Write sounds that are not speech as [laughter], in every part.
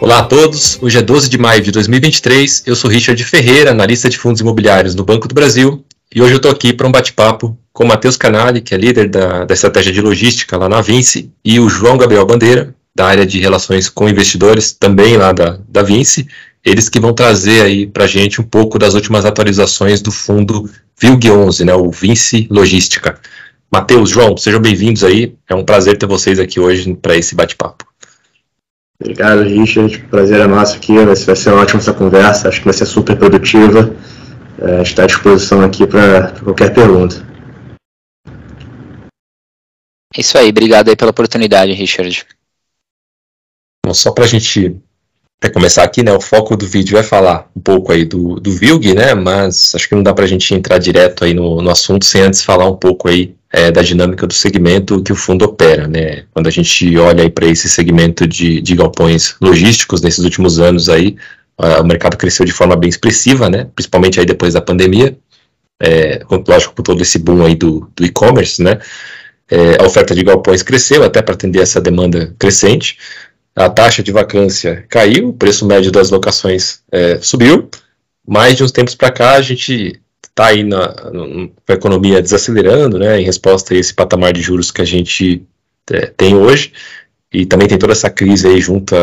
Olá a todos, hoje é 12 de maio de 2023, eu sou Richard Ferreira, analista de fundos imobiliários no Banco do Brasil, e hoje eu estou aqui para um bate-papo com o Matheus Canali, que é líder da, da estratégia de logística lá na Vinci, e o João Gabriel Bandeira, da área de relações com investidores, também lá da, da Vinci, eles que vão trazer aí para a gente um pouco das últimas atualizações do fundo VILG11, né, o Vinci Logística. Matheus, João, sejam bem-vindos aí, é um prazer ter vocês aqui hoje para esse bate-papo. Obrigado, Richard. Prazer é nosso aqui. Vai ser, vai ser ótima essa conversa. Acho que vai ser super produtiva. É, está à disposição aqui para qualquer pergunta. É isso aí. Obrigado aí pela oportunidade, Richard. Bom, só para a gente até começar aqui, né, o foco do vídeo é falar um pouco aí do, do VILG, né, mas acho que não dá para a gente entrar direto aí no, no assunto sem antes falar um pouco aí é, da dinâmica do segmento que o fundo opera, né? Quando a gente olha para esse segmento de, de galpões logísticos nesses últimos anos aí, o mercado cresceu de forma bem expressiva, né? Principalmente aí depois da pandemia, é, lógico com todo esse boom aí do, do e-commerce, né? É, a oferta de galpões cresceu até para atender essa demanda crescente. A taxa de vacância caiu, o preço médio das locações é, subiu. Mais de uns tempos para cá, a gente está aí na, com a economia desacelerando, né, em resposta a esse patamar de juros que a gente é, tem hoje, e também tem toda essa crise aí junto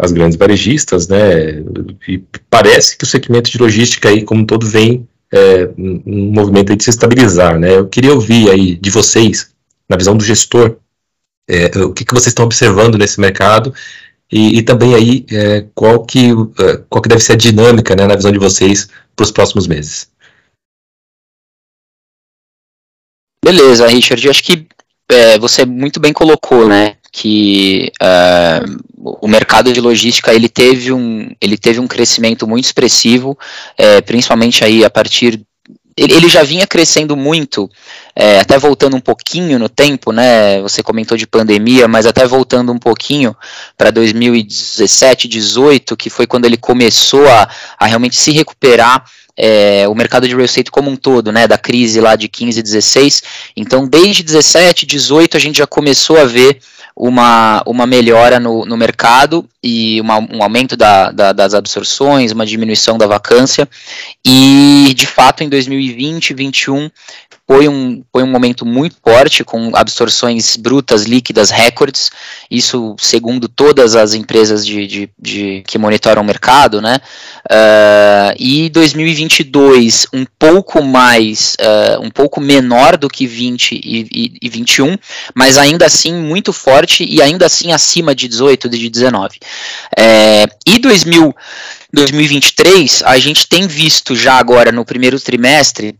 às grandes varejistas, né, e parece que o segmento de logística aí, como todo, vem é, um movimento de se estabilizar, né, eu queria ouvir aí de vocês, na visão do gestor, é, o que, que vocês estão observando nesse mercado, e, e também aí é, qual, que, é, qual que deve ser a dinâmica, né, na visão de vocês, para os próximos meses. Beleza, Richard. Acho que é, você muito bem colocou, né, que é, o mercado de logística ele teve um, ele teve um crescimento muito expressivo, é, principalmente aí a partir ele, já vinha crescendo muito, é, até voltando um pouquinho no tempo, né? Você comentou de pandemia, mas até voltando um pouquinho para 2017, 18, que foi quando ele começou a, a realmente se recuperar é, o mercado de real estate como um todo, né, da crise lá de 15 e 16. Então, desde 17, 18, a gente já começou a ver uma, uma melhora no, no mercado e uma, um aumento da, da, das absorções, uma diminuição da vacância. E, de fato, em 2020 e 2021 foi um, foi um momento muito forte, com absorções brutas, líquidas, recordes, isso segundo todas as empresas de, de, de que monitoram o mercado, né? Uh, e 2022 um pouco mais, uh, um pouco menor do que 20 e, e, e 21, mas ainda assim muito forte e ainda assim acima de 18, de 19. É, e 2000, 2023, a gente tem visto já agora no primeiro trimestre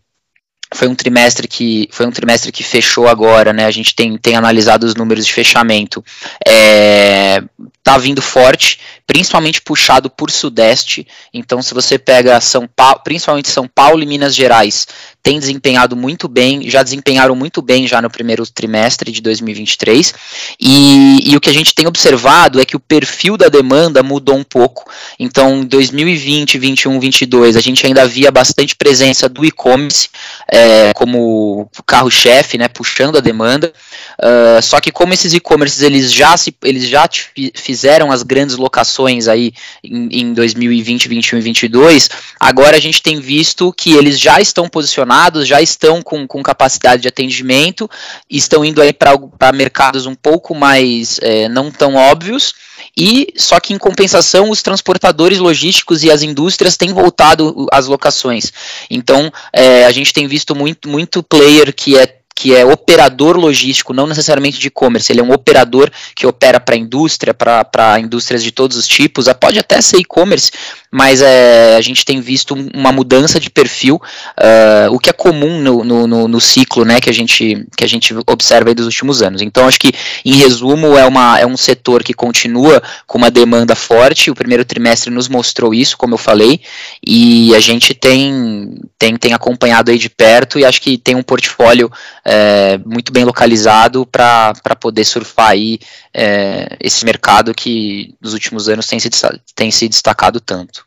foi um trimestre que foi um trimestre que fechou agora, né? A gente tem, tem analisado os números de fechamento. É, tá vindo forte, principalmente puxado por Sudeste. Então, se você pega São Paulo, principalmente São Paulo e Minas Gerais, tem desempenhado muito bem, já desempenharam muito bem já no primeiro trimestre de 2023. E, e o que a gente tem observado é que o perfil da demanda mudou um pouco. Então, 2020, 21, 22, a gente ainda via bastante presença do e-commerce é, como carro-chefe, né, puxando a demanda. Uh, só que como esses e-commerces eles já se, eles já fizeram as grandes locações aí em, em 2020, 21 e 22, agora a gente tem visto que eles já estão posicionados, já estão com, com capacidade de atendimento, estão indo aí para mercados um pouco mais é, não tão óbvios, e só que em compensação os transportadores logísticos e as indústrias têm voltado às locações. Então é, a gente tem visto muito, muito player que é que é operador logístico, não necessariamente de e-commerce, ele é um operador que opera para a indústria, para indústrias de todos os tipos, pode até ser e-commerce, mas é, a gente tem visto uma mudança de perfil, uh, o que é comum no, no, no, ciclo né, que, a gente, que a gente observa dos últimos anos. Então, acho que, em resumo, é, uma, é um setor que continua com uma demanda forte, o primeiro trimestre nos mostrou isso, como eu falei, e a gente tem, tem, tem acompanhado aí de perto e acho que tem um portfólio é, muito bem localizado para poder surfar aí é, esse mercado que nos últimos anos tem se, tem se destacado tanto.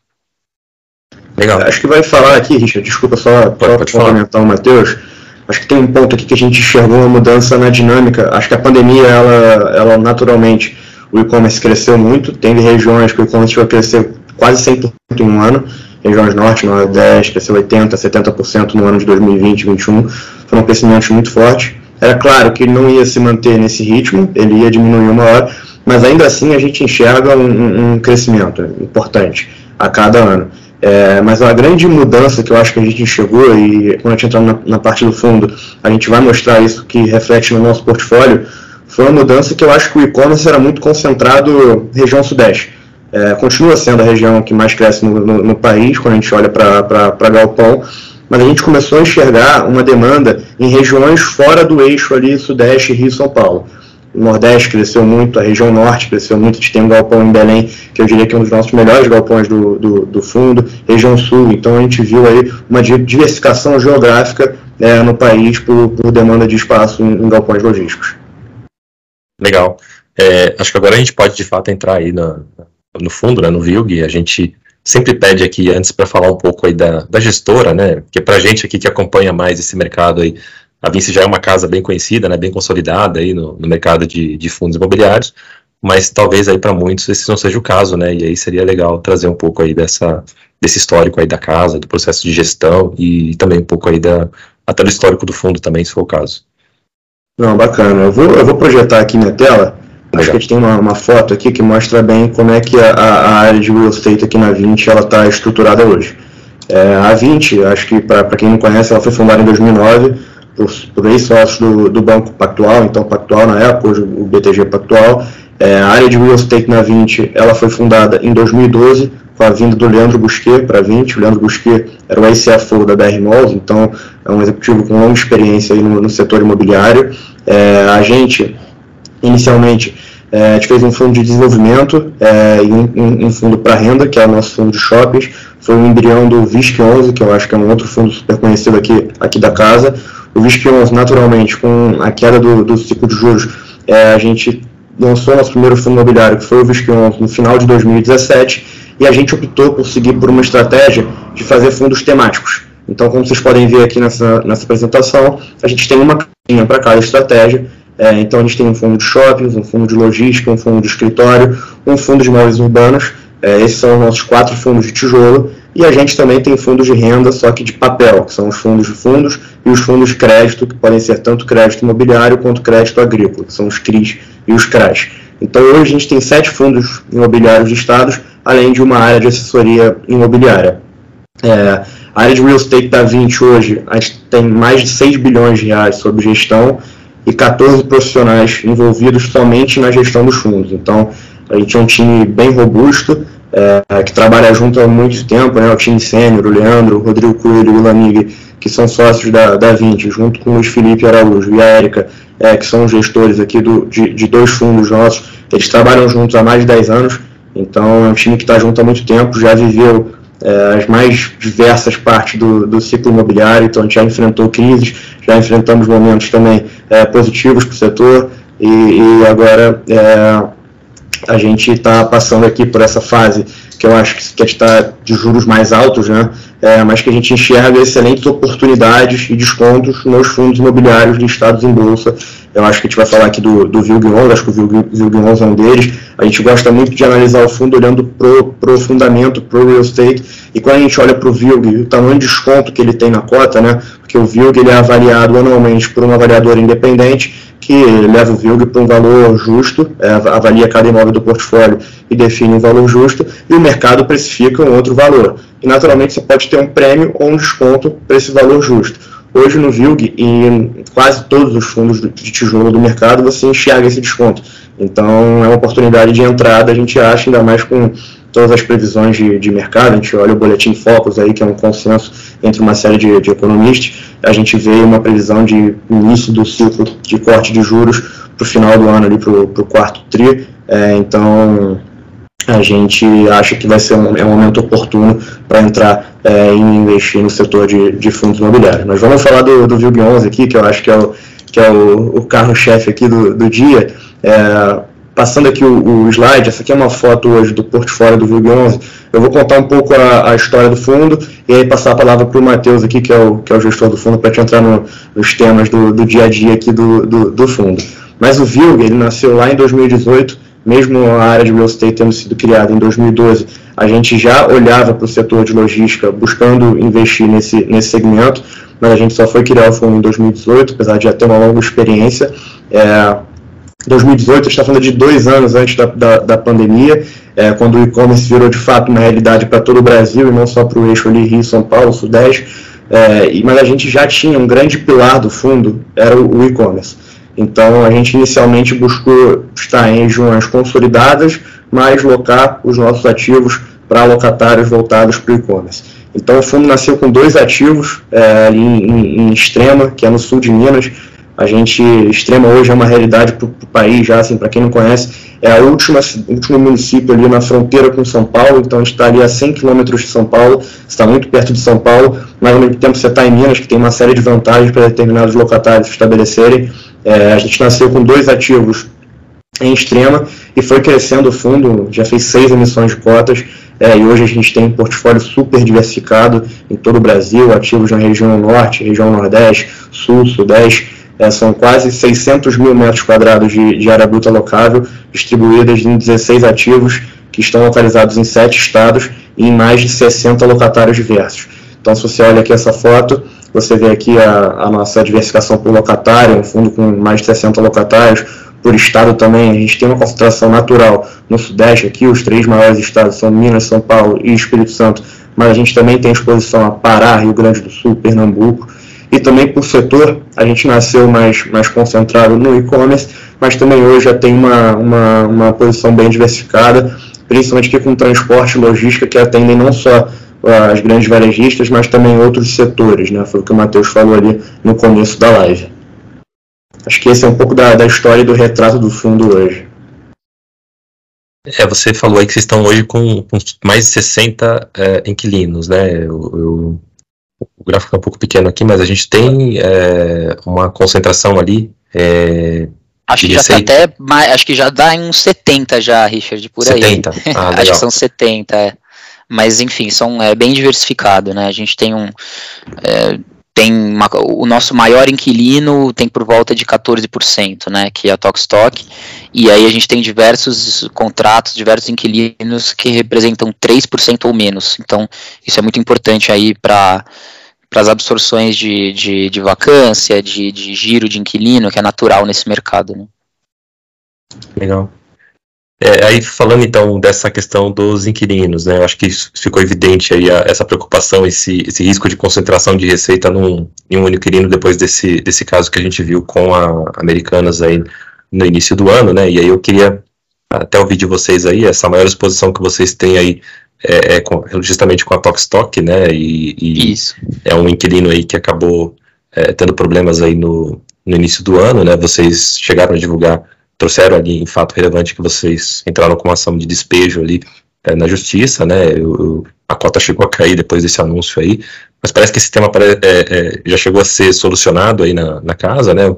Legal. Acho que vai falar aqui, Richard, desculpa só para complementar o Matheus. Acho que tem um ponto aqui que a gente enxergou uma mudança na dinâmica. Acho que a pandemia, ela, ela naturalmente o e-commerce cresceu muito, tem regiões que o e-commerce vai crescer quase 100% em um ano, regiões norte, nordeste, cresceu 80%, 70% no ano de 2020 2021, foram crescimentos muito fortes. Era claro que não ia se manter nesse ritmo, ele ia diminuir uma hora, mas ainda assim a gente enxerga um, um crescimento importante a cada ano. É, mas a grande mudança que eu acho que a gente enxergou, e quando a gente entrar na, na, parte do fundo, a gente vai mostrar isso que reflete no nosso portfólio, foi uma mudança que eu acho que o e-commerce era muito concentrado região sudeste. É, continua sendo a região que mais cresce no, no, no país, quando a gente olha para Galpão, mas a gente começou a enxergar uma demanda em regiões fora do eixo ali, sudeste, Rio São Paulo. O Nordeste cresceu muito, a região Norte cresceu muito, a gente tem um galpão em Belém, que eu diria que é um dos nossos melhores galpões do, do, do fundo, região Sul, então a gente viu aí uma diversificação geográfica é, no país por, por, demanda de espaço em, em galpões logísticos. Legal. É, acho que agora a gente pode de fato entrar aí no, no fundo, né, no VILG, a gente sempre pede aqui antes para falar um pouco aí da, da gestora, né, porque para a gente aqui que acompanha mais esse mercado aí, a Vinci já é uma casa bem conhecida, né, bem consolidada aí no, no mercado de, de, fundos imobiliários, mas talvez aí para muitos esse não seja o caso, né, e aí seria legal trazer um pouco aí dessa, desse histórico aí da casa, do processo de gestão e também um pouco aí da, até do histórico do fundo também, se for o caso. Não, bacana. Eu vou, eu vou projetar aqui minha tela. Acho que a gente tem uma, uma, foto aqui que mostra bem como é que a, a área de real estate aqui na 20 ela está estruturada hoje. É, a 20, acho que para quem não conhece, ela foi fundada em 2009 por, por ex-sócios do, do Banco Pactual, então Pactual na época, hoje o BTG Pactual. É, a área de real estate na 20, ela foi fundada em 2012, com a vinda do Leandro Busquet para a 20. O Leandro Busquet era o ex-CFO da BR Malls, então é um executivo com longa experiência no, no setor imobiliário. É, a gente, inicialmente, é, a gente fez um fundo de desenvolvimento é, e um, um, fundo para renda, que é o nosso fundo de shoppings. Foi um embrião do VISC 11, que eu acho que é um outro fundo super conhecido aqui, aqui da casa. O VISC 11, naturalmente, com a queda do, do ciclo de juros, é, a gente lançou nosso primeiro fundo imobiliário, que foi o VISC 11, no final de 2017, e a gente optou por seguir por uma estratégia de fazer fundos temáticos. Então, como vocês podem ver aqui nessa, nessa apresentação, a gente tem uma caixinha para cada estratégia. É, então, a gente tem um fundo de shoppings, um fundo de logística, um fundo de escritório, um fundo de imóveis urbanos. É, esses são os nossos quatro fundos de tijolo. E a gente também tem fundos de renda, só que de papel, que são os fundos de fundos, e os fundos de crédito, que podem ser tanto crédito imobiliário quanto crédito agrícola, que são os CRIs e os CRAs. Então, hoje a gente tem sete fundos imobiliários listados, além de uma área de assessoria imobiliária. É, a área de real estate da 20 hoje, a gente tem mais de 6 bilhões de reais sob gestão e 14 profissionais envolvidos somente na gestão dos fundos. Então, a gente é um time bem robusto, é, que trabalha junto há muito tempo, né, o time sênior, o Leandro, o Rodrigo Coelho e o Lamig, que são sócios da, da 20, junto com o Luiz Felipe Araújo e a Érica, é, que são gestores aqui do, de, de dois fundos nossos, eles trabalham juntos há mais de 10 anos, então é um time que está junto há muito tempo, já viveu é, as mais diversas partes do, do ciclo imobiliário, então a gente já enfrentou crises, já enfrentamos momentos também é, positivos para o setor e, e agora é, a gente está passando aqui por essa fase que eu acho que está de juros mais altos, né? É, mas que a gente enxerga excelentes oportunidades e descontos nos fundos imobiliários listados em bolsa. Eu acho que a gente vai falar aqui do, do VILG 11, acho que o VILG, VILG 11 é um deles. A gente gosta muito de analisar o fundo olhando pro, pro fundamento, pro real estate, e quando a gente olha para o VILG, o tamanho de desconto que ele tem na cota, né? Porque o VILG ele é avaliado anualmente por uma avaliadora independente, que leva o VILG para um valor justo, é, avalia cada imóvel do portfólio e define um valor justo, e o mercado precifica um outro valor. E naturalmente você pode ter um prêmio ou um desconto para esse valor justo. Hoje no VILG e em quase todos os fundos de tijolo do mercado você enxerga esse desconto. Então é uma oportunidade de entrada, a gente acha, ainda mais com todas as previsões de, de mercado, a gente olha o boletim Focus aí, que é um consenso entre uma série de, de economistas, a gente vê uma previsão de início do ciclo de corte de juros para o final do ano, ali para o quarto tri, é, então a gente acha que vai ser um, é um momento oportuno para entrar é, e investir no setor de, de fundos imobiliários. Nós vamos falar do, do VILG 11 aqui, que eu acho que é o, que é o, o carro-chefe aqui do, do dia, é, passando aqui o, o, slide, essa aqui é uma foto hoje do portfólio do VILG 11. Eu vou contar um pouco a, a história do fundo e aí passar a palavra para o Matheus aqui, que é o, que é o gestor do fundo, para te entrar no, nos temas do, do dia a dia aqui do, do, do fundo. Mas o VILG, ele nasceu lá em 2018, mesmo a área de real estate tendo sido criada em 2012, a gente já olhava para o setor de logística buscando investir nesse, nesse segmento, mas a gente só foi criar o fundo em 2018, apesar de já ter uma longa experiência. É, 2018, está falando de dois anos antes da, da, da pandemia, é, quando o e-commerce virou de fato uma realidade para todo o Brasil e não só para o eixo ali Rio, São Paulo, Sudeste. É, mas a gente já tinha um grande pilar do fundo, era o, o e-commerce. Então a gente inicialmente buscou estar em regiões consolidadas, mas locar os nossos ativos para locatários voltados para o e-commerce. Então o fundo nasceu com dois ativos é, ali em, em, em Extrema, que é no sul de Minas, a gente, Extrema hoje é uma realidade para o país já, assim, para quem não conhece, é a última, último município ali na fronteira com São Paulo, então está ali a 100 quilômetros de São Paulo, está muito perto de São Paulo, mas ao mesmo tempo você está em Minas, que tem uma série de vantagens para determinados locatários se estabelecerem. É, a gente nasceu com dois ativos em Extrema e foi crescendo o fundo, já fez seis emissões de cotas, é, e hoje a gente tem um portfólio super diversificado em todo o Brasil, ativos na região norte, região nordeste, sul, sudeste, é, são quase 600 mil metros quadrados de, de área bruta locável, distribuídas em 16 ativos que estão localizados em 7 estados e em mais de 60 locatários diversos. Então, se você olha aqui essa foto, você vê aqui a, a nossa diversificação por locatário, um fundo com mais de 60 locatários, por estado também, a gente tem uma concentração natural no Sudeste, aqui os três maiores estados são Minas, São Paulo e Espírito Santo, mas a gente também tem exposição a Pará, Rio Grande do Sul, Pernambuco, e também por setor, a gente nasceu mais, mais concentrado no e-commerce, mas também hoje já tem uma, uma, uma posição bem diversificada, principalmente aqui com transporte e logística, que atendem não só as grandes varejistas, mas também outros setores, né? Foi o que o Matheus falou ali no começo da live. Acho que esse é um pouco da, da história e do retrato do fundo hoje. É, você falou aí que vocês estão hoje com, com mais de 60 é, inquilinos, né? Eu, eu o gráfico é um pouco pequeno aqui, mas a gente tem é, uma concentração ali. É, acho que já tá até acho que já dá em uns 70 já, Richard, por 70. aí. [laughs] Ah, acho que são 70, é. Mas enfim, são é, bem diversificado, né? A gente tem um. É, tem uma, o nosso maior inquilino tem por volta de 14%, né, que é a Tokstok, e aí a gente tem diversos contratos, diversos inquilinos que representam 3% ou menos, então isso é muito importante aí para para as absorções de, de, de vacância, de, de, giro de inquilino, que é natural nesse mercado. Né? Legal. É, aí falando então dessa questão dos inquilinos, né, eu acho que ficou evidente aí a, essa preocupação, esse, esse risco de concentração de receita num, em um inquilino depois desse, desse caso que a gente viu com a Americanas aí no início do ano, né, e aí eu queria até ouvir de vocês aí essa maior exposição que vocês têm aí é, é com, justamente com a Tokstok, né? E, e Isso. é um inquilino aí que acabou é, tendo problemas aí no, no início do ano, né? Vocês chegaram a divulgar, trouxeram ali em fato relevante que vocês entraram com uma ação de despejo ali é, na justiça, né? Eu, eu, a cota chegou a cair depois desse anúncio aí, mas parece que esse tema é, é, já chegou a ser solucionado aí na, na casa, né?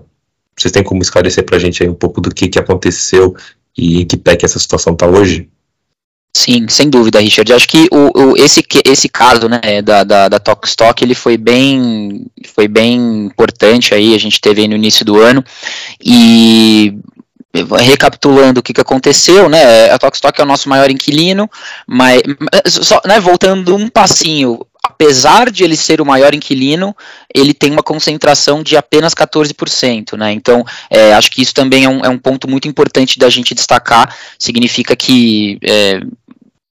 Vocês têm como esclarecer para a gente aí um pouco do que, que aconteceu e em que pé que essa situação está hoje? Sim, sem dúvida, Richard. Acho que o, o, esse, esse caso né, da, da, da Stock ele foi bem, foi bem importante aí, a gente teve aí no início do ano, e recapitulando o que, que aconteceu, né, a Stock é o nosso maior inquilino, mas, só, né, voltando um passinho, apesar de ele ser o maior inquilino, ele tem uma concentração de apenas 14%, né? Então, é, acho que isso também é um, é um, ponto muito importante da gente destacar. Significa que é,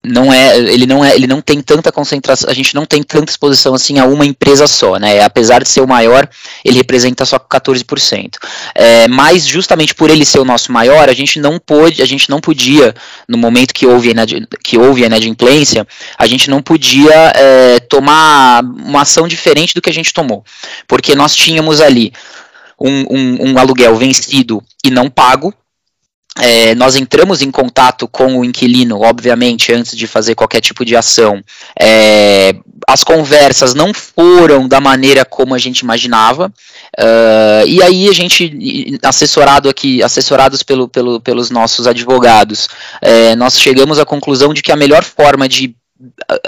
não é, ele não é, ele não tem tanta concentração, a gente não tem tanta exposição assim a uma empresa só, né? Apesar de ser o maior, ele representa só 14%. É, mas justamente por ele ser o nosso maior, a gente não pôde, a gente não podia, no momento que houve a que houve a inadimplência, a gente não podia é, tomar uma ação diferente do que a gente tomou, porque nós tínhamos ali um, um, um aluguel vencido e não pago, é, nós entramos em contato com o inquilino, obviamente, antes de fazer qualquer tipo de ação. É, as conversas não foram da maneira como a gente imaginava. Uh, e aí a gente, assessorado aqui, assessorados pelo, pelo, pelos nossos advogados, é, nós chegamos à conclusão de que a melhor forma de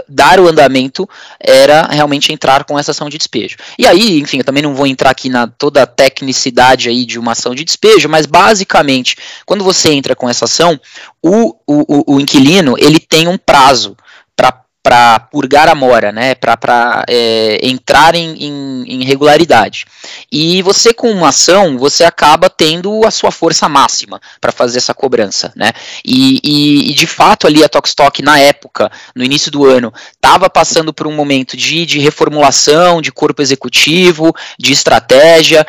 dar o andamento era realmente entrar com essa ação de despejo. E aí, enfim, eu também não vou entrar aqui na toda a tecnicidade aí de uma ação de despejo, mas basicamente, quando você entra com essa ação, o, o, o inquilino ele tem um prazo para purgar a mora, né, para é, entrar em, em, em, regularidade. E você com uma ação, você acaba tendo a sua força máxima para fazer essa cobrança, né? E, e, e, de fato ali a Tokstok na época, no início do ano, estava passando por um momento de, de reformulação, de corpo executivo, de estratégia.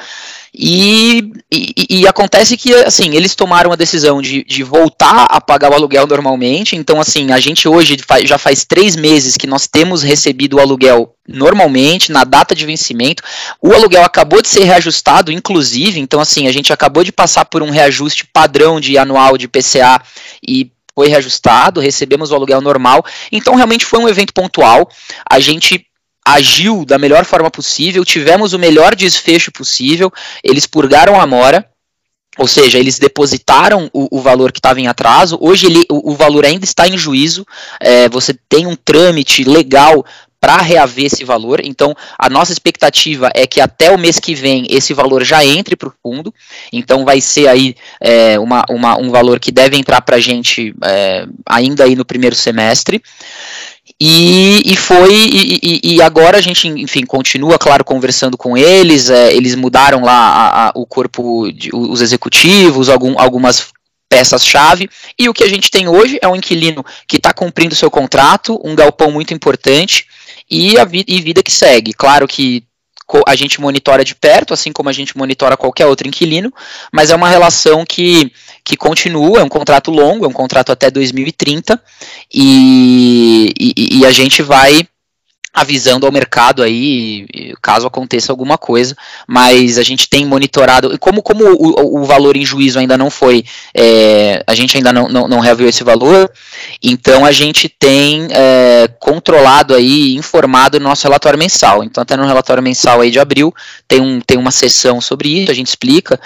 E, e, e, acontece que, assim, eles tomaram a decisão de, de voltar a pagar o aluguel normalmente. Então, assim, a gente hoje já faz três meses que nós temos recebido o aluguel normalmente, na data de vencimento. O aluguel acabou de ser reajustado, inclusive. Então, assim, a gente acabou de passar por um reajuste padrão de anual de PCA e foi reajustado, recebemos o aluguel normal. Então, realmente foi um evento pontual. A gente agiu da melhor forma possível, tivemos o melhor desfecho possível, eles purgaram a mora, ou seja, eles depositaram o, o valor que estava em atraso. Hoje ele, o, o, valor ainda está em juízo. É, você tem um trâmite legal para reaver esse valor. Então, a nossa expectativa é que até o mês que vem esse valor já entre para o fundo. Então, vai ser aí é, uma, uma, um valor que deve entrar para a gente é, ainda aí no primeiro semestre. E, e foi, e, e, agora a gente, enfim, continua, claro, conversando com eles. É, eles mudaram lá a, a, o corpo, de, os executivos, algum, algumas peças-chave. E o que a gente tem hoje é um inquilino que está cumprindo seu contrato, um galpão muito importante e a vi e vida que segue. Claro que a gente monitora de perto, assim como a gente monitora qualquer outro inquilino, mas é uma relação que, que continua, é um contrato longo, é um contrato até 2030, e, e, e a gente vai avisando ao mercado aí, caso aconteça alguma coisa, mas a gente tem monitorado, e como, como o, o, valor em juízo ainda não foi, é, a gente ainda não, não, não reviu esse valor, então a gente tem é, controlado aí, informado nosso relatório mensal, então até no relatório mensal aí de abril, tem, um, tem uma sessão sobre isso, a gente explica,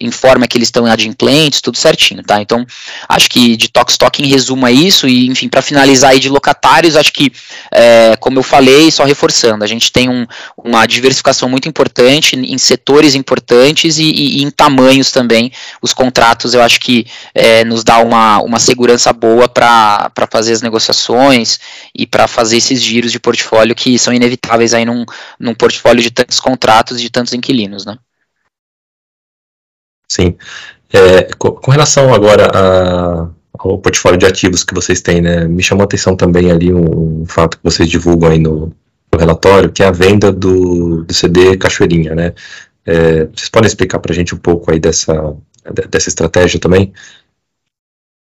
informa que eles estão adimplentes, tudo certinho, tá? Então, acho que de Tox Talk em resumo é isso, e enfim, para finalizar aí de locatários, acho que, é, como eu falei, só reforçando, a gente tem um, uma diversificação muito importante em setores importantes e, e, e, em tamanhos também. Os contratos, eu acho que é, nos dá uma, uma segurança boa para fazer as negociações e para fazer esses giros de portfólio que são inevitáveis aí num, num portfólio de tantos contratos e de tantos inquilinos, né? Sim. É, com relação agora a, ao portfólio de ativos que vocês têm, né, me chamou a atenção também ali um, um fato que vocês divulgam aí no, no, relatório, que é a venda do, do CD Cachoeirinha, né? É, vocês podem explicar para a gente um pouco aí dessa, dessa estratégia também?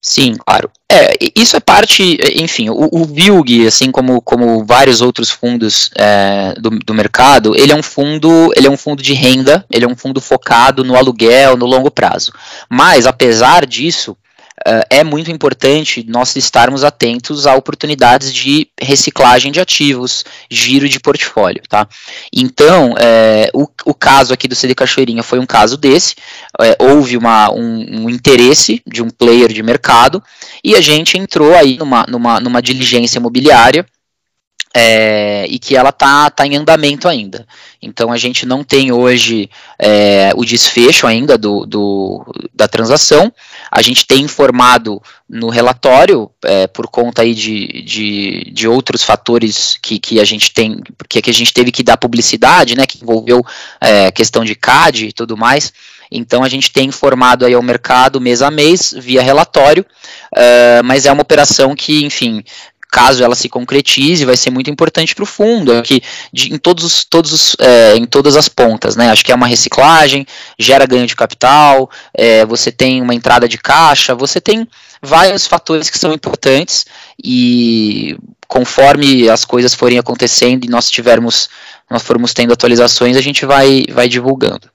Sim, claro. É, isso é parte, enfim, o, o VILG, assim como, como vários outros fundos é, do, do mercado, ele é um fundo, ele é um fundo de renda, ele é um fundo focado no aluguel, no longo prazo. Mas, apesar disso, uh, é muito importante nós estarmos atentos a oportunidades de reciclagem de ativos, giro de portfólio, tá? Então, é, o, o caso aqui do CD Cachoeirinha foi um caso desse, é, houve uma, um, um, interesse de um player de mercado e a gente entrou aí numa, numa, numa diligência imobiliária é, e que ela está tá em andamento ainda. Então a gente não tem hoje é, o desfecho ainda do, do, da transação. A gente tem informado no relatório, é, por conta aí de, de, de, outros fatores que, que a gente tem, porque que a gente teve que dar publicidade, né, que envolveu é, questão de CAD e tudo mais. Então a gente tem informado aí ao mercado mês a mês via relatório, uh, mas é uma operação que, enfim, caso ela se concretize, vai ser muito importante para o fundo, aqui de, em todos os, todos os, é, em todas as pontas, né? Acho que é uma reciclagem, gera ganho de capital, é, você tem uma entrada de caixa, você tem vários fatores que são importantes e conforme as coisas forem acontecendo e nós tivermos, nós formos tendo atualizações, a gente vai, vai divulgando.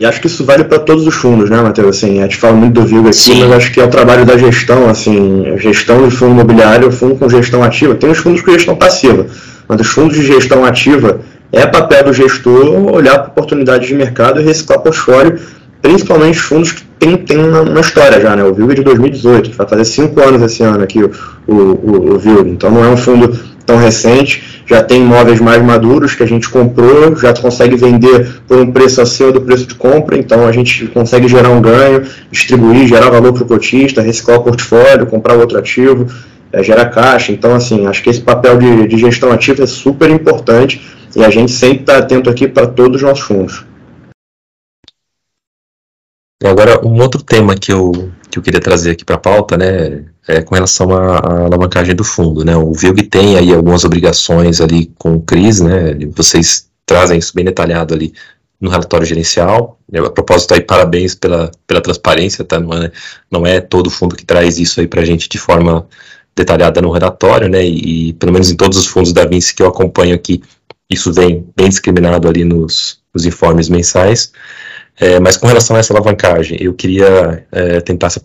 E acho que isso vale para todos os fundos, né, Matheus? Assim, a gente fala muito do Vigo aqui, Sim. mas acho que é o trabalho da gestão, assim, gestão de fundo imobiliário, fundo com gestão ativa. Tem os fundos com gestão passiva, mas os fundos de gestão ativa é papel do gestor olhar para oportunidades de mercado e reciclar portfólio, principalmente fundos que tem, tem uma, uma, história já, né? O VILG é de 2018, vai fazer cinco anos esse ano aqui o, o, o, o VILG, então não é um fundo tão recente, já tem imóveis mais maduros que a gente comprou, já consegue vender por um preço acima do preço de compra, então a gente consegue gerar um ganho, distribuir, gerar valor para o cotista, reciclar o portfólio, comprar outro ativo, é, gerar caixa. Então, assim, acho que esse papel de, de gestão ativa é super importante e a gente sempre está atento aqui para todos os nossos fundos. Agora, um outro tema que eu, que eu queria trazer aqui para a pauta, né, é com relação à, à, alavancagem do fundo, né, o VILG tem aí algumas obrigações ali com o CRIs, né, vocês trazem isso bem detalhado ali no relatório gerencial, a propósito aí, parabéns pela, pela transparência, tá, não é, não é todo fundo que traz isso aí para a gente de forma detalhada no relatório, né, e, pelo menos em todos os fundos da Vinci que eu acompanho aqui, isso vem bem discriminado ali nos, nos informes mensais, é, mas com relação a essa alavancagem, eu queria é, tentar se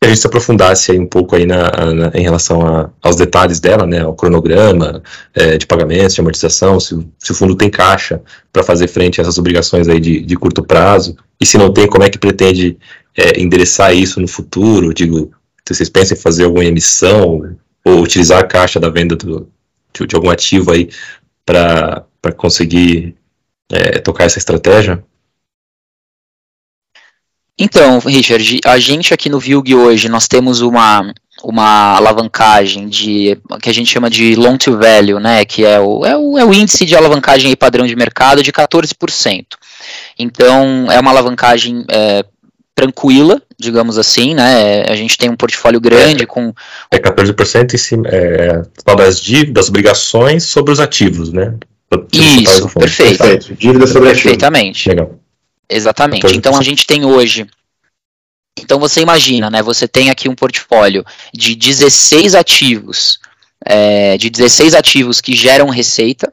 que a gente se aprofundasse aí um pouco aí na, na em relação a, aos detalhes dela, né, ao cronograma é, de pagamentos, de amortização, se, se, o fundo tem caixa para fazer frente a essas obrigações aí de, de, curto prazo, e se não tem, como é que pretende é, endereçar isso no futuro, digo, vocês pensam em fazer alguma emissão ou utilizar a caixa da venda do, de, de algum ativo aí para conseguir é, tocar essa estratégia? Então, Richard, a gente aqui no VILG hoje, nós temos uma, uma alavancagem de que a gente chama de long to value, né, que é o, é o, é o índice de alavancagem padrão de mercado de 14%. Então, é uma alavancagem é, tranquila, digamos assim, né? A gente tem um portfólio grande é, com. É 14% em cima é, das dívidas, obrigações sobre os ativos, né? Isso, perfeito. perfeito. Dívida sobre Perfeitamente. Legal. Exatamente. Então a gente tem hoje. Então você imagina, né? Você tem aqui um portfólio de 16 ativos, é, de 16 ativos que geram receita,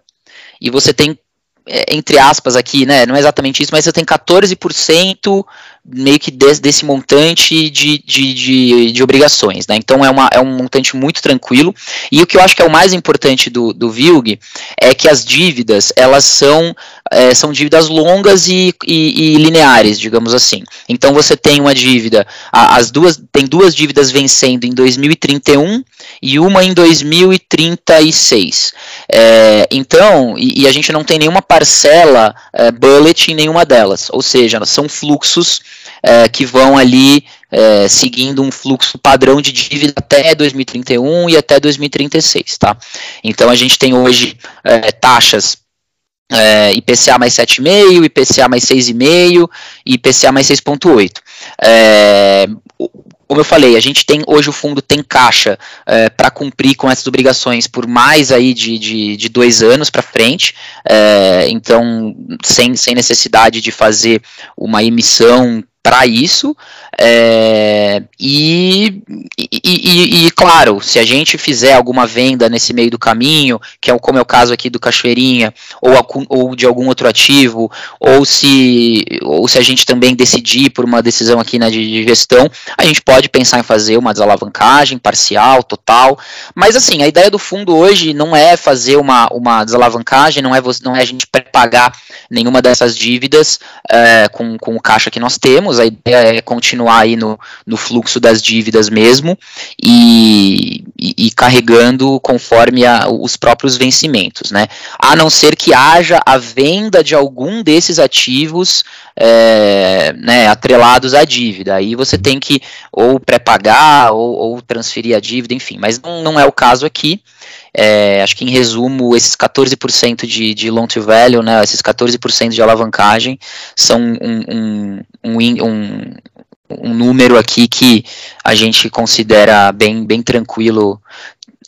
e você tem é, entre aspas aqui, né, não é exatamente isso, mas você tem 14% meio que desse, desse montante de, de, de, de, obrigações, né, então é, uma, é um montante muito tranquilo, e o que eu acho que é o mais importante do, do VILG é que as dívidas, elas são, é, são dívidas longas e, e, e, lineares, digamos assim, então você tem uma dívida, as duas, tem duas dívidas vencendo em 2031 e uma em 2036, é, então, e, e a gente não tem nenhuma parcela é, bullet em nenhuma delas, ou seja, são fluxos é, que vão ali é, seguindo um fluxo padrão de dívida até 2031 e até 2036, tá? Então a gente tem hoje é, taxas é, IPCA mais 7,5, IPCA mais 6,5 e IPCA mais 6,8. É, como eu falei, a gente tem hoje o fundo tem caixa é, para cumprir com essas obrigações por mais aí de, de, de dois anos para frente, é, então sem, sem necessidade de fazer uma emissão para isso. É, e, e, e, e, claro, se a gente fizer alguma venda nesse meio do caminho, que é como é o caso aqui do Cachoeirinha, ou, ou de algum outro ativo, ou se, ou se a gente também decidir por uma decisão aqui na de, de gestão, a gente pode pensar em fazer uma desalavancagem parcial, total. Mas assim, a ideia do fundo hoje não é fazer uma, uma desalavancagem, não é, não é a gente pré-pagar nenhuma dessas dívidas é, com, com o caixa que nós temos, a ideia é continuar continuar aí no, no fluxo das dívidas mesmo e, e, e carregando conforme a, os próprios vencimentos, né? A não ser que haja a venda de algum desses ativos é, né, atrelados à dívida. Aí você tem que ou pré-pagar ou, ou, transferir a dívida, enfim, mas não, não é o caso aqui. É, acho que em resumo, esses 14% de, de loan to value, né, esses 14% de alavancagem, são um, um, um, um, um número aqui que a gente considera bem, bem tranquilo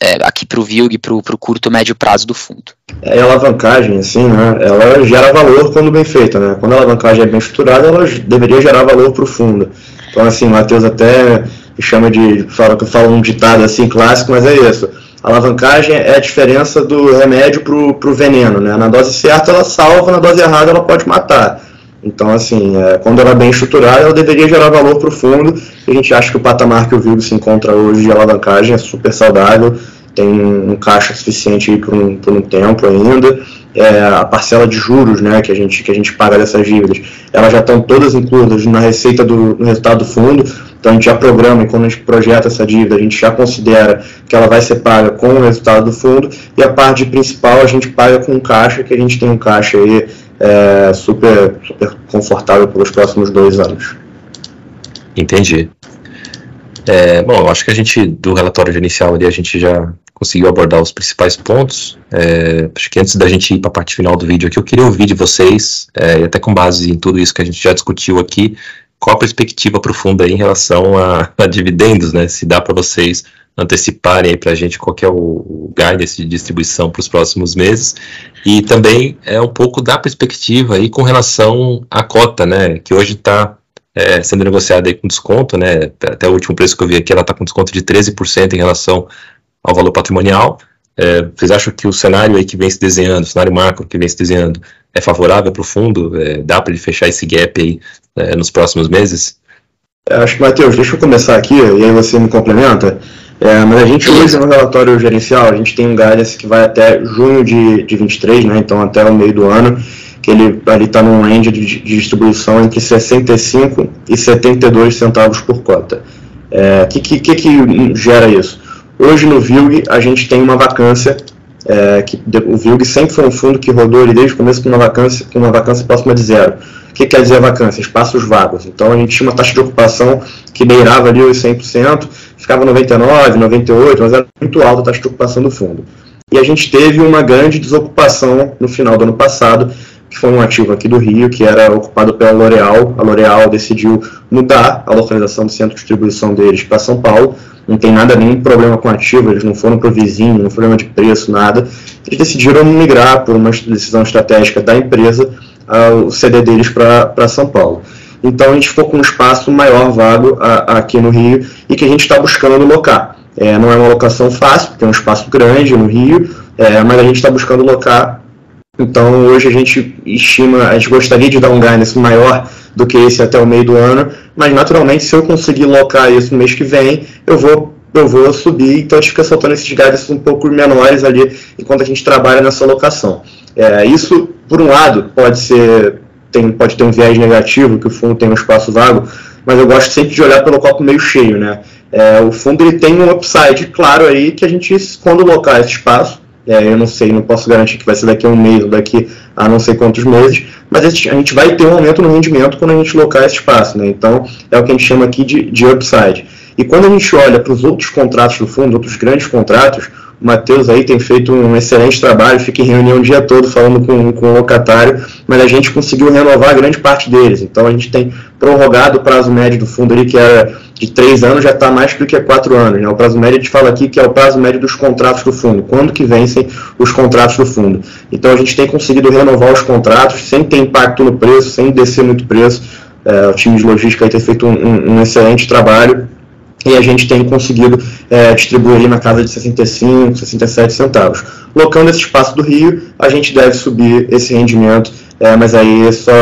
é, aqui para o VILG, para o curto médio prazo do fundo. É, a alavancagem, assim, né, ela gera valor quando bem feita, né? Quando a alavancagem é bem estruturada, ela deveria gerar valor para o fundo. Então, assim, o Matheus até chama de, fala, fala um ditado assim clássico, mas é isso. A alavancagem é a diferença do remédio para o veneno, né? Na dose certa ela salva, na dose errada ela pode matar. Então, assim, é, quando ela é bem estruturada, ela deveria gerar valor para o fundo. A gente acha que o patamar que o Vigo se encontra hoje de alavancagem é super saudável, tem um caixa suficiente por um, por um tempo ainda. é, a parcela de juros né, que, a gente, que a gente paga dessas dívidas, elas já estão todas incluídas na receita do no resultado do fundo, então a gente já programa e quando a gente projeta essa dívida, a gente já considera que ela vai ser paga com o resultado do fundo, e a parte principal a gente paga com caixa, que a gente tem um caixa aí é, super, super confortável pelos próximos dois anos. Entendi. É, bom, acho que a gente, do relatório inicial ali, a gente já conseguiu abordar os principais pontos. É, acho que antes da gente ir para a parte final do vídeo aqui, eu queria ouvir de vocês, é, até com base em tudo isso que a gente já discutiu aqui, qual a perspectiva profunda em relação a, a dividendos, né? Se dá para vocês anteciparem aí para a gente qual é o, guidance de distribuição para os próximos meses e também é um pouco da perspectiva aí com relação à cota, né? Que hoje está é, sendo negociada aí com desconto, né? Até o último preço que eu vi aqui, ela está com desconto de 13% em relação ao valor patrimonial. É, vocês acham que o cenário aí que vem se desenhando, o cenário macro que vem se desenhando, é favorável para o fundo? É, dá para ele fechar esse gap aí é, nos próximos meses? Acho que, Matheus, deixa eu começar aqui e aí você me complementa. É, mas a gente hoje no relatório gerencial, a gente tem um guidance que vai até junho de, de 23, né, então até o meio do ano, que ele ali está num range de, de, distribuição entre 65 e 72 centavos por cota. O é, que, que, que gera isso? Hoje no VILG a gente tem uma vacância, é, que o VILG sempre foi um fundo que rodou ali desde o começo com uma vacância, com uma vacância próxima de zero. O que quer dizer vacância? Espaços vagos. Então a gente tinha uma taxa de ocupação que beirava ali os 100%, ficava 99, 98, mas era muito alta a taxa de ocupação do fundo. E a gente teve uma grande desocupação no final do ano passado, que foi um ativo aqui do Rio, que era ocupado pela L'Oréal. A L'Oréal decidiu mudar a localização do centro de distribuição deles para São Paulo, não tem nada, nenhum problema com ativo, eles não foram para o vizinho, não problema de preço, nada. Eles decidiram migrar por uma decisão estratégica da empresa o CD deles para São Paulo. Então a gente ficou com um espaço maior vago a, aqui no Rio e que a gente está buscando locar. É, não é uma locação fácil, porque é um espaço grande no Rio, é, mas a gente está buscando locar. Então hoje a gente estima, a gente gostaria de dar um guidance maior do que esse até o meio do ano, mas naturalmente se eu conseguir locar isso no mês que vem, eu vou eu vou subir, então a gente fica soltando esses guides um pouco menores ali enquanto a gente trabalha nessa locação. É, isso, por um lado, pode ser tem, pode ter um viés negativo, que o fundo tem um espaço vago, mas eu gosto sempre de olhar pelo copo meio cheio, né? É, o fundo ele tem um upside claro aí que a gente, quando locar esse espaço, é, eu não sei, não posso garantir que vai ser daqui a um mês ou daqui a não sei quantos meses, mas a gente vai ter um aumento no rendimento quando a gente locar esse espaço. Né? Então, é o que a gente chama aqui de, de upside. E quando a gente olha para os outros contratos do fundo, outros grandes contratos, o Matheus aí tem feito um excelente trabalho, fica em reunião o dia todo falando com, com o locatário, mas a gente conseguiu renovar grande parte deles. Então a gente tem prorrogado o prazo médio do fundo ali, que era de três anos, já está mais do que quatro anos. Né? O prazo médio a gente fala aqui que é o prazo médio dos contratos do fundo, quando que vencem os contratos do fundo. Então a gente tem conseguido renovar os contratos sem ter impacto no preço, sem descer muito preço. É, o time de logística aí tem feito um, um, um excelente trabalho e a gente tem conseguido é, distribuir na casa de 65, 67 centavos. Locando esse espaço do Rio, a gente deve subir esse rendimento, é, mas aí só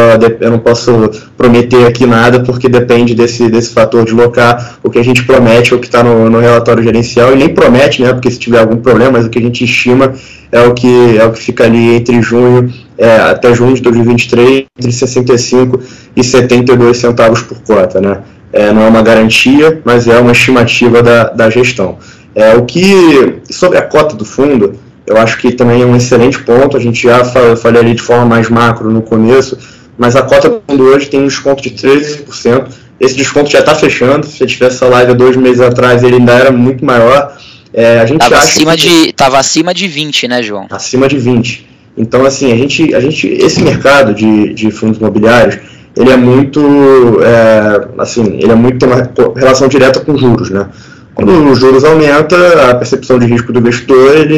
eu não posso prometer aqui nada, porque depende desse, desse fator de locar. O que a gente promete é o que está no, no, relatório gerencial, e nem promete, né, porque se tiver algum problema, mas o que a gente estima é o que, é o que fica ali entre junho é, até junho de 2023, entre 65 e 72 centavos por cota, né? É, não é uma garantia, mas é uma estimativa da, da gestão. É, o que, sobre a cota do fundo, eu acho que também é um excelente ponto, a gente já falei ali de forma mais macro no começo, mas a cota do fundo hoje tem um desconto de 13%, esse desconto já está fechando, se tivesse essa live há dois meses atrás ele ainda era muito maior. É, a gente tava, acima que... de, tava acima de 20, né, João? Acima de 20. Então, assim, a gente, a gente esse mercado de, de fundos imobiliários, ele é muito, é, assim, ele é muito tem uma relação direta com juros, né? Quando os juros aumenta, a percepção de risco do investidor, ele,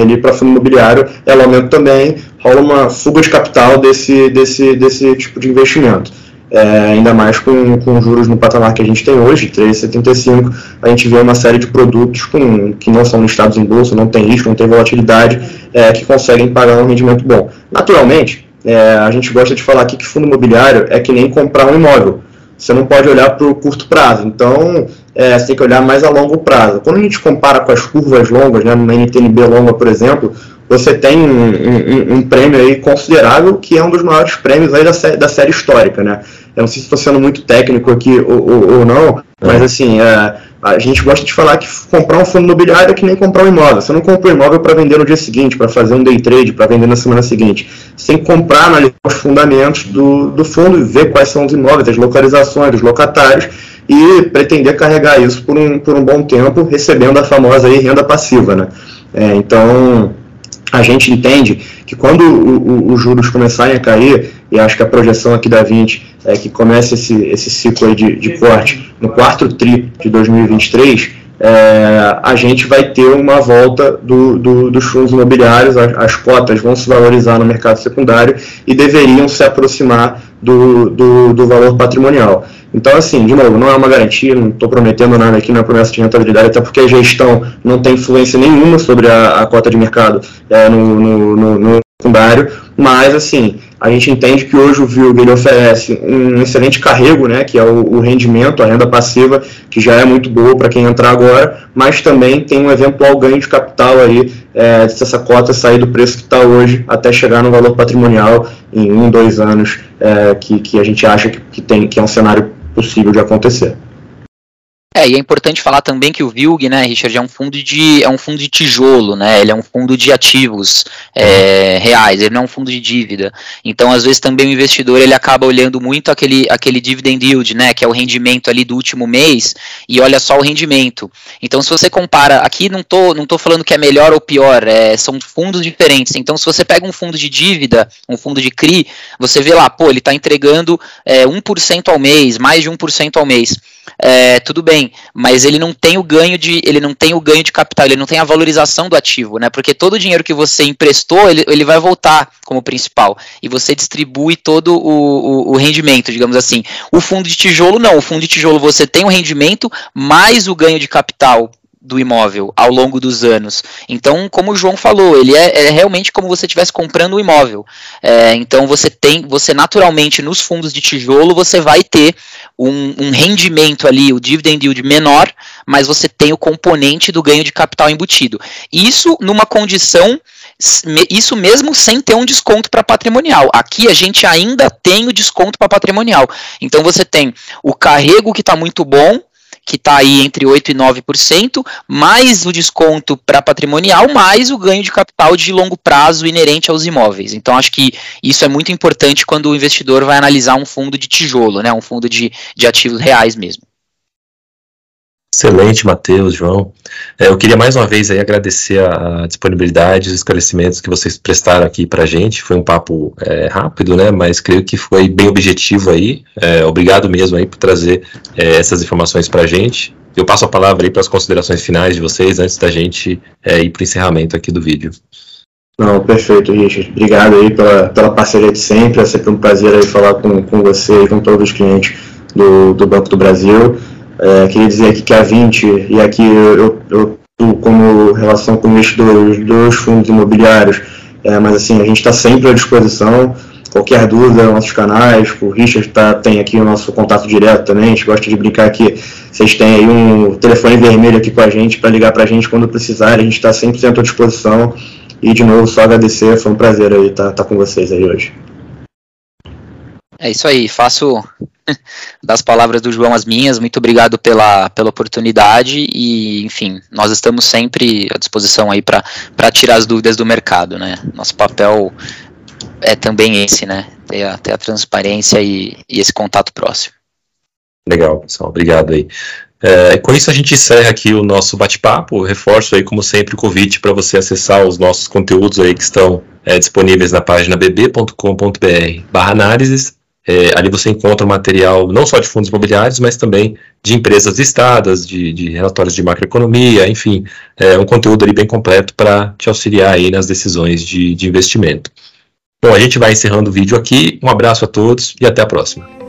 ele para fundo imobiliário, ela aumenta também, rola uma fuga de capital desse, desse, desse tipo de investimento. É, ainda mais com, com juros no patamar que a gente tem hoje, 3,75, a gente vê uma série de produtos com, que não são listados em bolsa, não tem risco, não tem volatilidade, é, que conseguem pagar um rendimento bom. Naturalmente, é, a gente gosta de falar aqui que fundo imobiliário é que nem comprar um imóvel. Você não pode olhar para o curto prazo, então é, você tem que olhar mais a longo prazo. Quando a gente compara com as curvas longas, né, numa NTNB longa, por exemplo, você tem um, um, um, prêmio aí considerável que é um dos maiores prêmios aí da, sé da série histórica, né? Eu não sei se estou sendo muito técnico aqui ou, ou, ou não, é. mas assim, é, a gente gosta de falar que comprar um fundo imobiliário é que nem comprar um imóvel. Você não compra um imóvel para vender no dia seguinte, para fazer um day trade, para vender na semana seguinte. Você tem que comprar, analisar os fundamentos do, do fundo e ver quais são os imóveis, as localizações, os locatários e pretender carregar isso por um, por um bom tempo, recebendo a famosa aí, renda passiva. Né? É, então, a gente entende que quando os juros começarem a cair, e acho que a projeção aqui da 20 é que comece esse, esse ciclo de, de corte no quarto TRI de 2023, é, a gente vai ter uma volta do, do, dos fundos imobiliários, as, as, cotas vão se valorizar no mercado secundário e deveriam se aproximar do, do, do valor patrimonial. Então, assim, de novo, não é uma garantia, não estou prometendo nada aqui, não é promessa de rentabilidade, até porque a gestão não tem influência nenhuma sobre a, a cota de mercado é, no, no, no, no secundário, mas, assim, a gente entende que hoje o VILG ele oferece um excelente carrego, né, que é o, o rendimento, a renda passiva, que já é muito boa para quem entrar agora, mas também tem um eventual ganho de capital aí, é, se essa cota sair do preço que está hoje até chegar no valor patrimonial em um, dois anos, é, que, que a gente acha que, que, tem, que é um cenário possível de acontecer. É, e é importante falar também que o VILG, né, Richard, é um fundo de, é um fundo de tijolo, né, ele é um fundo de ativos é, reais, ele não é um fundo de dívida. Então, às vezes, também o investidor, ele acaba olhando muito aquele, aquele dividend yield, né, que é o rendimento ali do último mês, e olha só o rendimento. Então, se você compara, aqui não tô, não tô falando que é melhor ou pior, é, são fundos diferentes. Então, se você pega um fundo de dívida, um fundo de CRI, você vê lá, pô, ele está entregando é, 1% ao mês, mais de 1% ao mês é, tudo bem, mas ele não tem o ganho de ele não tem o ganho de capital, ele não tem a valorização do ativo, né? Porque todo o dinheiro que você emprestou, ele, ele vai voltar como principal e você distribui todo o, o, o rendimento, digamos assim. O fundo de tijolo não, o fundo de tijolo você tem o rendimento mais o ganho de capital do imóvel ao longo dos anos. Então, como o João falou, ele é, é realmente como você estivesse comprando um imóvel. É, então, você tem, você naturalmente nos fundos de tijolo você vai ter um, um, rendimento ali, o dividend yield menor, mas você tem o componente do ganho de capital embutido. Isso numa condição isso mesmo sem ter um desconto para patrimonial. Aqui a gente ainda tem o desconto para patrimonial. Então você tem o carrego que está muito bom, que está aí entre 8% e 9%, mais o desconto para patrimonial, mais o ganho de capital de longo prazo inerente aos imóveis. Então, acho que isso é muito importante quando o investidor vai analisar um fundo de tijolo, né, um fundo de, de ativos reais mesmo. Excelente, Matheus, João. É, eu queria mais uma vez aí agradecer a disponibilidade, os esclarecimentos que vocês prestaram aqui para a gente. Foi um papo é, rápido, né? Mas creio que foi bem objetivo aí. É, obrigado mesmo aí por trazer é, essas informações para a gente. Eu passo a palavra aí para as considerações finais de vocês antes da gente é, ir para o encerramento aqui do vídeo. Não, perfeito, Richard. Obrigado aí pela, pela parceria de sempre. É sempre um prazer aí falar com, com você e com todos os clientes do, do Banco do Brasil. É, queria dizer aqui que a 20, e aqui eu, eu, eu como relação com investidores dos fundos imobiliários, é, mas assim, a gente está sempre à disposição. Qualquer dúvida, nossos canais, o Richard tá, tem aqui o nosso contato direto também, a gente gosta de brincar que vocês têm aí um telefone vermelho aqui com a gente para ligar para a gente quando precisar, a gente está 100% à disposição. E de novo, só agradecer, foi um prazer aí estar tá, tá com vocês aí hoje. É isso aí, faço [laughs] das palavras do João as minhas. Muito obrigado pela, pela oportunidade e, enfim, nós estamos sempre à disposição aí para tirar as dúvidas do mercado, né? Nosso papel é também esse, né? Ter a, ter a transparência e, e esse contato próximo. Legal, pessoal. Obrigado aí. É, com isso a gente encerra aqui o nosso bate-papo. Reforço aí, como sempre, o convite para você acessar os nossos conteúdos aí que estão é, disponíveis na página bb.com.br barra análises é, ali você encontra material não só de fundos imobiliários, mas também de empresas listadas, de, de relatórios de macroeconomia, enfim, é um conteúdo ali bem completo para te auxiliar aí nas decisões de, de investimento. Bom, a gente vai encerrando o vídeo aqui. Um abraço a todos e até a próxima.